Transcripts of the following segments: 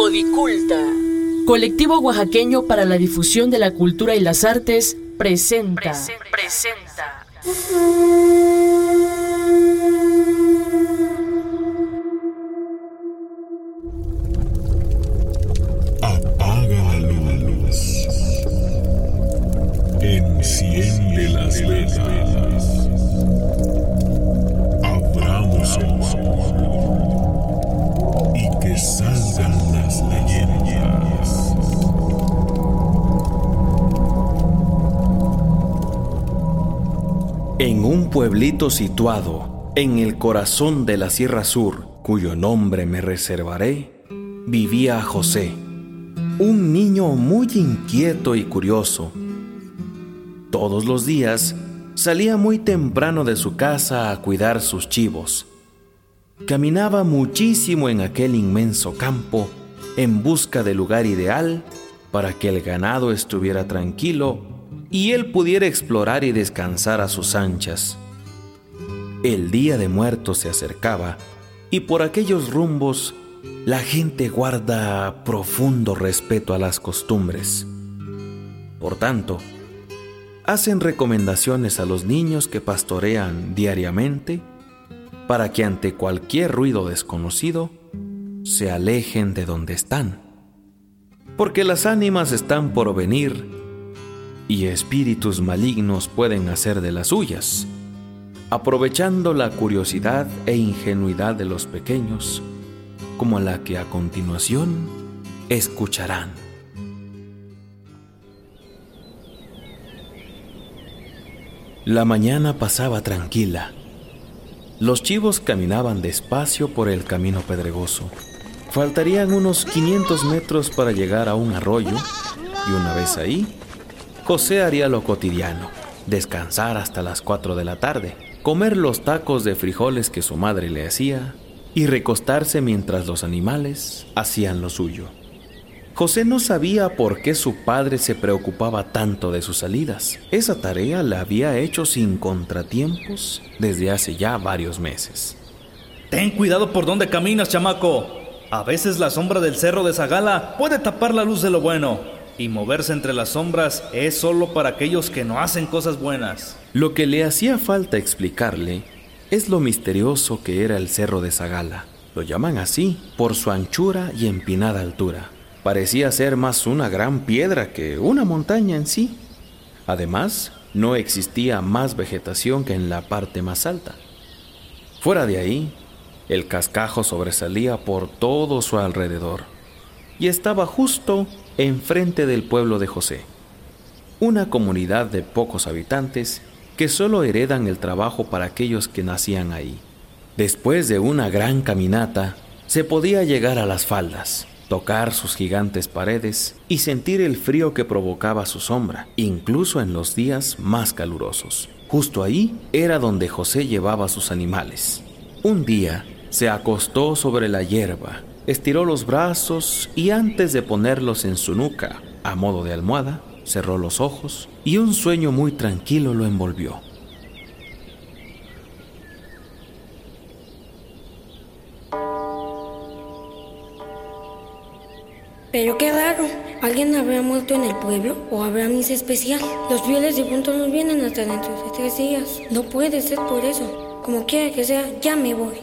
Codiculta. Colectivo oaxaqueño para la difusión de la cultura y las artes presenta. presenta. Apaga la luz. Enciende las velas. Abramos el y que salgan En un pueblito situado en el corazón de la Sierra Sur, cuyo nombre me reservaré, vivía José, un niño muy inquieto y curioso. Todos los días salía muy temprano de su casa a cuidar sus chivos. Caminaba muchísimo en aquel inmenso campo en busca del lugar ideal para que el ganado estuviera tranquilo y él pudiera explorar y descansar a sus anchas. El día de muertos se acercaba y por aquellos rumbos la gente guarda profundo respeto a las costumbres. Por tanto, hacen recomendaciones a los niños que pastorean diariamente para que ante cualquier ruido desconocido se alejen de donde están. Porque las ánimas están por venir y espíritus malignos pueden hacer de las suyas, aprovechando la curiosidad e ingenuidad de los pequeños, como la que a continuación escucharán. La mañana pasaba tranquila. Los chivos caminaban despacio por el camino pedregoso. Faltarían unos 500 metros para llegar a un arroyo y una vez ahí, José haría lo cotidiano, descansar hasta las 4 de la tarde, comer los tacos de frijoles que su madre le hacía y recostarse mientras los animales hacían lo suyo. José no sabía por qué su padre se preocupaba tanto de sus salidas. Esa tarea la había hecho sin contratiempos desde hace ya varios meses. Ten cuidado por donde caminas, chamaco. A veces la sombra del cerro de Zagala puede tapar la luz de lo bueno. Y moverse entre las sombras es solo para aquellos que no hacen cosas buenas. Lo que le hacía falta explicarle es lo misterioso que era el cerro de Zagala. Lo llaman así por su anchura y empinada altura. Parecía ser más una gran piedra que una montaña en sí. Además, no existía más vegetación que en la parte más alta. Fuera de ahí, el cascajo sobresalía por todo su alrededor y estaba justo enfrente del pueblo de José, una comunidad de pocos habitantes que solo heredan el trabajo para aquellos que nacían ahí. Después de una gran caminata, se podía llegar a las faldas, tocar sus gigantes paredes y sentir el frío que provocaba su sombra, incluso en los días más calurosos. Justo ahí era donde José llevaba sus animales. Un día se acostó sobre la hierba estiró los brazos y antes de ponerlos en su nuca, a modo de almohada, cerró los ojos y un sueño muy tranquilo lo envolvió. ¿Alguien habrá muerto en el pueblo o habrá misa especial? Los fieles de punto nos vienen hasta dentro de tres días. No puede ser por eso. Como quiera que sea, ya me voy.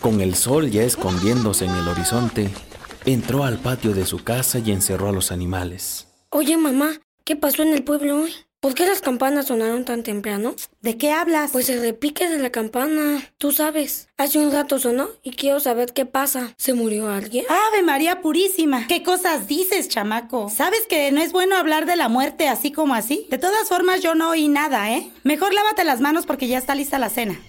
Con el sol ya escondiéndose en el horizonte, entró al patio de su casa y encerró a los animales. Oye, mamá, ¿qué pasó en el pueblo hoy? ¿Por qué las campanas sonaron tan temprano? ¿De qué hablas? Pues el repique de la campana. Tú sabes. Hace un rato sonó y quiero saber qué pasa. ¿Se murió alguien? ¡Ave María Purísima! ¿Qué cosas dices, chamaco? ¿Sabes que no es bueno hablar de la muerte así como así? De todas formas, yo no oí nada, ¿eh? Mejor lávate las manos porque ya está lista la cena.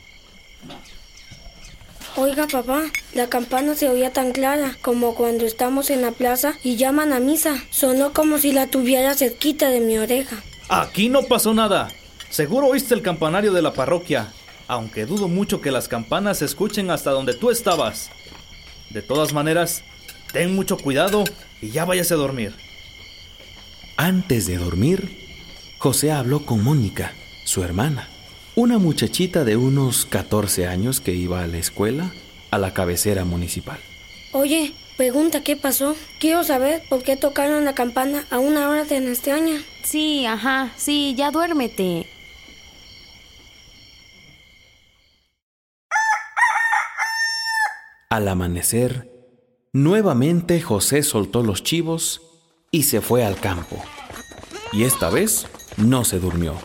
Oiga, papá, la campana se oía tan clara como cuando estamos en la plaza y llaman a misa. Sonó como si la tuviera cerquita de mi oreja. Aquí no pasó nada. Seguro oíste el campanario de la parroquia, aunque dudo mucho que las campanas se escuchen hasta donde tú estabas. De todas maneras, ten mucho cuidado y ya váyase a dormir. Antes de dormir, José habló con Mónica, su hermana, una muchachita de unos 14 años que iba a la escuela a la cabecera municipal. Oye, pregunta qué pasó. Quiero saber por qué tocaron la campana a una hora de extraña. Sí, ajá, sí, ya duérmete. Al amanecer, nuevamente José soltó los chivos y se fue al campo. Y esta vez no se durmió.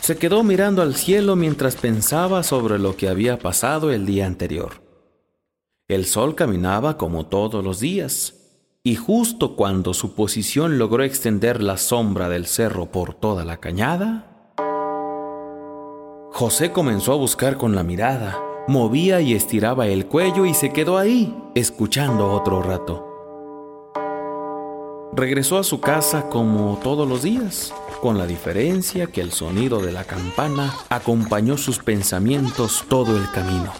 Se quedó mirando al cielo mientras pensaba sobre lo que había pasado el día anterior. El sol caminaba como todos los días, y justo cuando su posición logró extender la sombra del cerro por toda la cañada, José comenzó a buscar con la mirada movía y estiraba el cuello y se quedó ahí, escuchando otro rato. Regresó a su casa como todos los días, con la diferencia que el sonido de la campana acompañó sus pensamientos todo el camino.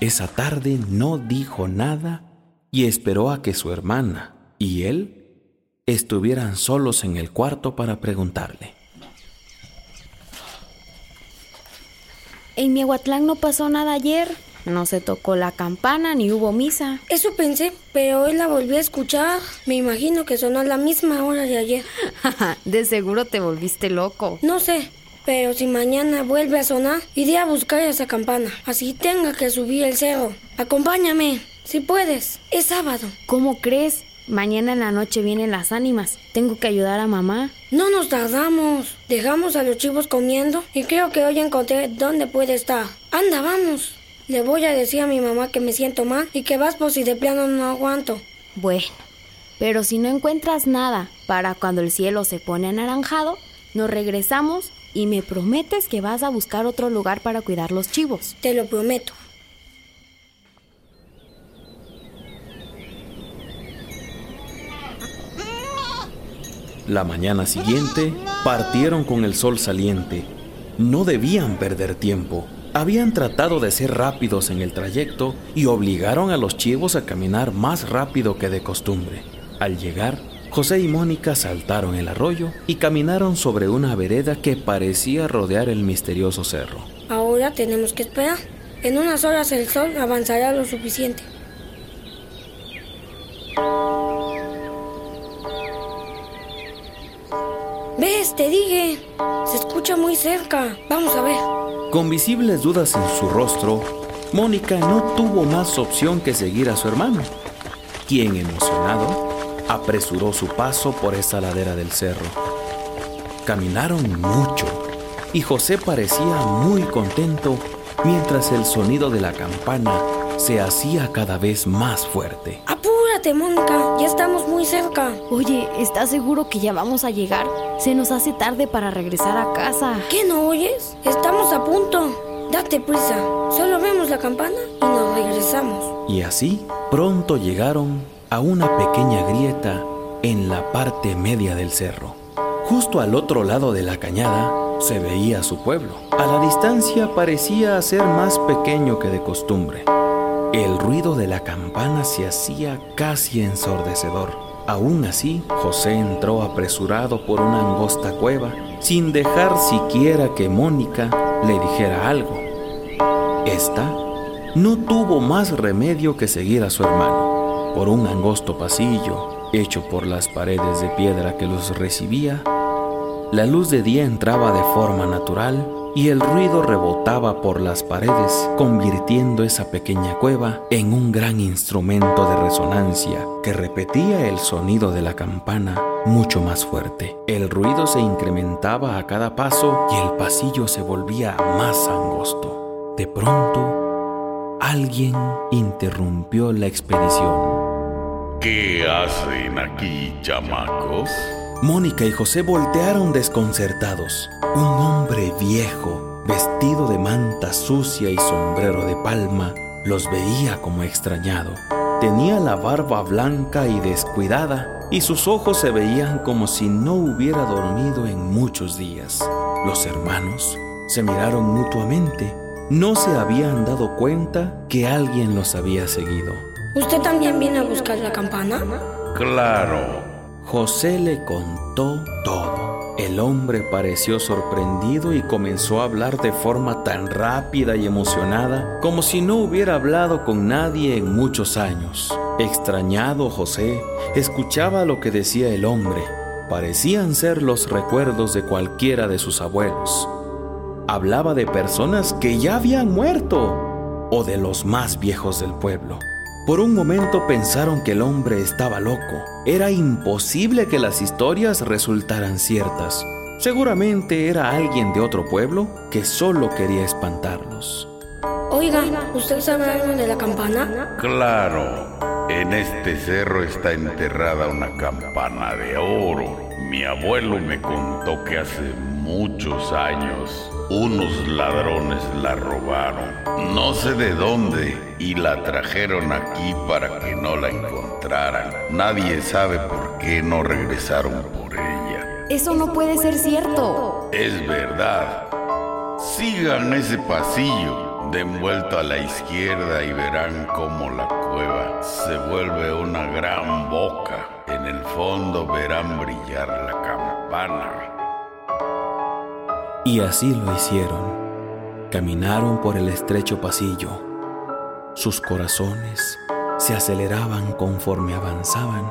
Esa tarde no dijo nada y esperó a que su hermana y él estuvieran solos en el cuarto para preguntarle. En Miahuatlán no pasó nada ayer. No se tocó la campana ni hubo misa. Eso pensé, pero hoy la volví a escuchar. Me imagino que sonó a la misma hora de ayer. de seguro te volviste loco. No sé, pero si mañana vuelve a sonar, iré a buscar esa campana. Así tenga que subir el cerro. Acompáñame, si puedes. Es sábado. ¿Cómo crees? Mañana en la noche vienen las ánimas. Tengo que ayudar a mamá. No nos tardamos. Dejamos a los chivos comiendo y creo que hoy encontré dónde puede estar. Anda, vamos. Le voy a decir a mi mamá que me siento mal y que vas por si de plano no aguanto. Bueno, pero si no encuentras nada para cuando el cielo se pone anaranjado, nos regresamos y me prometes que vas a buscar otro lugar para cuidar los chivos. Te lo prometo. La mañana siguiente partieron con el sol saliente. No debían perder tiempo. Habían tratado de ser rápidos en el trayecto y obligaron a los chivos a caminar más rápido que de costumbre. Al llegar, José y Mónica saltaron el arroyo y caminaron sobre una vereda que parecía rodear el misterioso cerro. Ahora tenemos que esperar. En unas horas el sol avanzará lo suficiente. ¿Ves? Te dije. Se escucha muy cerca. Vamos a ver. Con visibles dudas en su rostro, Mónica no tuvo más opción que seguir a su hermano, quien emocionado apresuró su paso por esa ladera del cerro. Caminaron mucho y José parecía muy contento mientras el sonido de la campana se hacía cada vez más fuerte. Apúrate, Mónica, ya estamos muy cerca. Oye, ¿estás seguro que ya vamos a llegar? Se nos hace tarde para regresar a casa. ¿Qué no oyes? Estamos a punto. Date prisa. Solo vemos la campana y nos regresamos. Y así pronto llegaron a una pequeña grieta en la parte media del cerro. Justo al otro lado de la cañada se veía su pueblo. A la distancia parecía ser más pequeño que de costumbre. El ruido de la campana se hacía casi ensordecedor. Aún así, José entró apresurado por una angosta cueva, sin dejar siquiera que Mónica le dijera algo. Esta no tuvo más remedio que seguir a su hermano. Por un angosto pasillo, hecho por las paredes de piedra que los recibía, la luz de día entraba de forma natural y el ruido rebotaba por las paredes, convirtiendo esa pequeña cueva en un gran instrumento de resonancia que repetía el sonido de la campana mucho más fuerte. El ruido se incrementaba a cada paso y el pasillo se volvía más angosto. De pronto, alguien interrumpió la expedición. ¿Qué hacen aquí, chamacos? Mónica y José voltearon desconcertados. Un hombre viejo, vestido de manta sucia y sombrero de palma, los veía como extrañado. Tenía la barba blanca y descuidada y sus ojos se veían como si no hubiera dormido en muchos días. Los hermanos se miraron mutuamente. No se habían dado cuenta que alguien los había seguido. ¿Usted también viene a buscar la campana? Claro. José le contó todo. El hombre pareció sorprendido y comenzó a hablar de forma tan rápida y emocionada como si no hubiera hablado con nadie en muchos años. Extrañado José, escuchaba lo que decía el hombre. Parecían ser los recuerdos de cualquiera de sus abuelos. Hablaba de personas que ya habían muerto o de los más viejos del pueblo. Por un momento pensaron que el hombre estaba loco. Era imposible que las historias resultaran ciertas. Seguramente era alguien de otro pueblo que solo quería espantarlos. Oiga, ¿usted sabe algo de la campana? Claro, en este cerro está enterrada una campana de oro. Mi abuelo me contó que hace muchos años unos ladrones la robaron. No sé de dónde y la trajeron aquí para que no la encontraran. Nadie sabe por qué no regresaron por ella. Eso no puede ser cierto. Es verdad. Sigan ese pasillo. Den vuelta a la izquierda y verán cómo la cueva se vuelve una gran boca. En el fondo verán brillar la campana. Y así lo hicieron. Caminaron por el estrecho pasillo. Sus corazones se aceleraban conforme avanzaban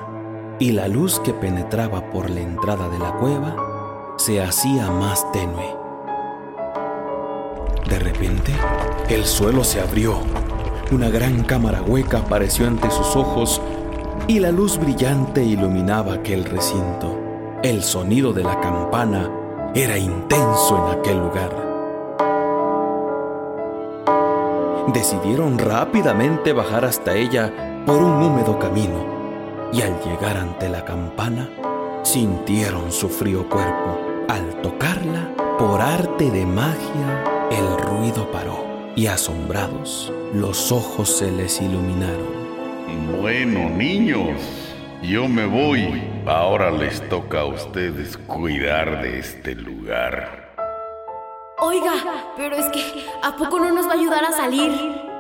y la luz que penetraba por la entrada de la cueva se hacía más tenue. De repente, el suelo se abrió. Una gran cámara hueca apareció ante sus ojos y la luz brillante iluminaba aquel recinto. El sonido de la campana era intenso en aquel lugar. Decidieron rápidamente bajar hasta ella por un húmedo camino y al llegar ante la campana sintieron su frío cuerpo. Al tocarla, por arte de magia, el ruido paró y asombrados, los ojos se les iluminaron. Bueno, niños, yo me voy. Ahora les toca a ustedes cuidar de este lugar. Oiga, pero es que, ¿a poco no nos va a ayudar a salir?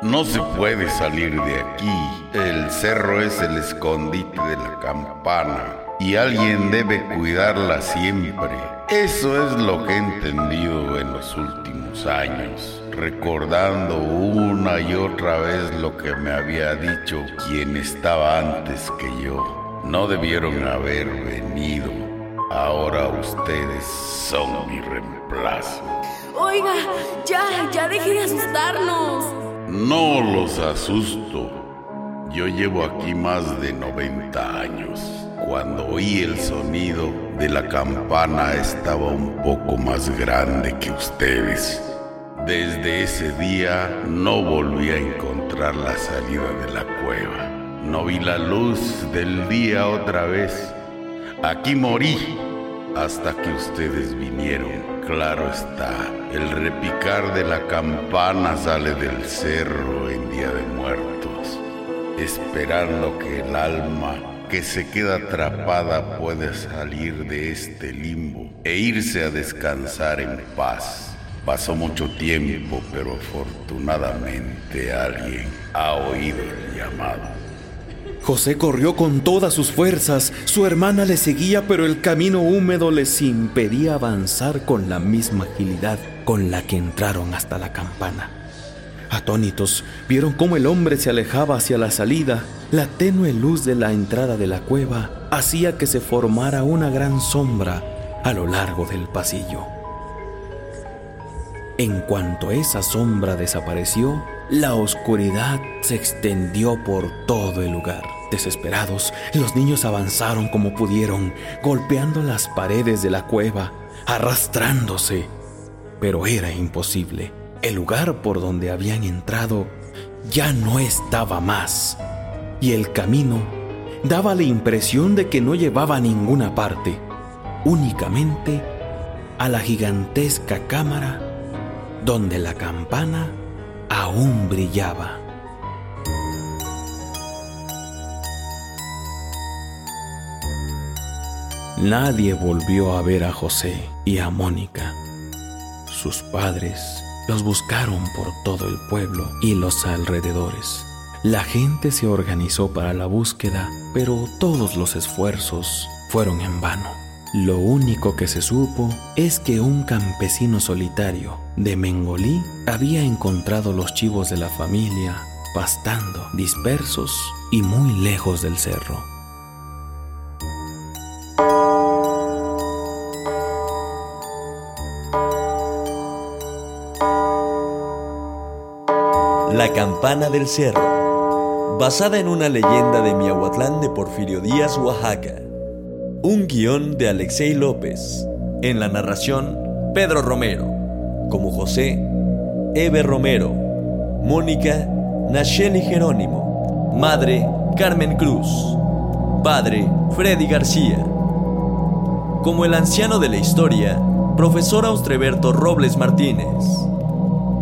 No se puede salir de aquí. El cerro es el escondite de la campana y alguien debe cuidarla siempre. Eso es lo que he entendido en los últimos años, recordando una y otra vez lo que me había dicho quien estaba antes que yo. No debieron haber venido. Ahora ustedes son mi reemplazo. Oiga, ya, ya deje de asustarnos. No los asusto. Yo llevo aquí más de 90 años. Cuando oí el sonido de la campana estaba un poco más grande que ustedes. Desde ese día no volví a encontrar la salida de la cueva. No vi la luz del día otra vez. Aquí morí hasta que ustedes vinieron. Claro está, el repicar de la campana sale del cerro en Día de Muertos, esperando que el alma que se queda atrapada pueda salir de este limbo e irse a descansar en paz. Pasó mucho tiempo, pero afortunadamente alguien ha oído el llamado. José corrió con todas sus fuerzas. Su hermana le seguía, pero el camino húmedo les impedía avanzar con la misma agilidad con la que entraron hasta la campana. Atónitos, vieron cómo el hombre se alejaba hacia la salida. La tenue luz de la entrada de la cueva hacía que se formara una gran sombra a lo largo del pasillo. En cuanto esa sombra desapareció, la oscuridad se extendió por todo el lugar. Desesperados, los niños avanzaron como pudieron, golpeando las paredes de la cueva, arrastrándose. Pero era imposible. El lugar por donde habían entrado ya no estaba más. Y el camino daba la impresión de que no llevaba a ninguna parte, únicamente a la gigantesca cámara donde la campana aún brillaba. Nadie volvió a ver a José y a Mónica. Sus padres los buscaron por todo el pueblo y los alrededores. La gente se organizó para la búsqueda, pero todos los esfuerzos fueron en vano. Lo único que se supo es que un campesino solitario de Mengolí había encontrado los chivos de la familia pastando, dispersos y muy lejos del cerro. La campana del cerro, basada en una leyenda de Miahuatlán de Porfirio Díaz, Oaxaca. Un guion de Alexei López. En la narración, Pedro Romero. Como José, Eve Romero. Mónica, Nacheli Jerónimo. Madre, Carmen Cruz. Padre, Freddy García. Como el anciano de la historia, profesor Austreberto Robles Martínez.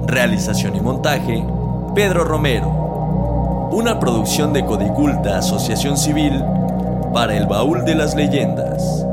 Realización y montaje, Pedro Romero. Una producción de Codiculta Asociación Civil para el Baúl de las Leyendas.